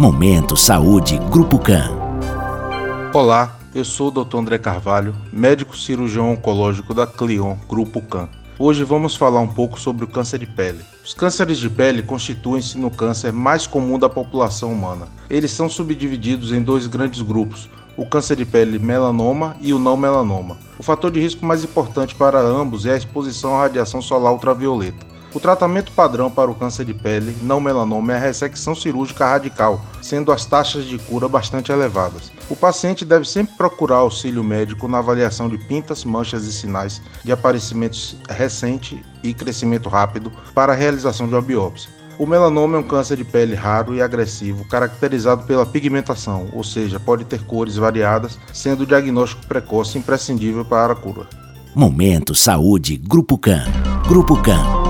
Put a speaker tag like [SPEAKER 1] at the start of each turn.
[SPEAKER 1] Momento Saúde Grupo CAN.
[SPEAKER 2] Olá, eu sou o Dr. André Carvalho, médico cirurgião oncológico da Clion Grupo CAN. Hoje vamos falar um pouco sobre o câncer de pele. Os cânceres de pele constituem-se no câncer mais comum da população humana. Eles são subdivididos em dois grandes grupos: o câncer de pele melanoma e o não melanoma. O fator de risco mais importante para ambos é a exposição à radiação solar ultravioleta. O tratamento padrão para o câncer de pele não melanoma é a ressecção cirúrgica radical, sendo as taxas de cura bastante elevadas. O paciente deve sempre procurar auxílio médico na avaliação de pintas, manchas e sinais de aparecimento recente e crescimento rápido para a realização de uma biópsia. O melanoma é um câncer de pele raro e agressivo, caracterizado pela pigmentação, ou seja, pode ter cores variadas, sendo o diagnóstico precoce imprescindível para a cura.
[SPEAKER 1] Momento Saúde Grupo CAN. Grupo CAN.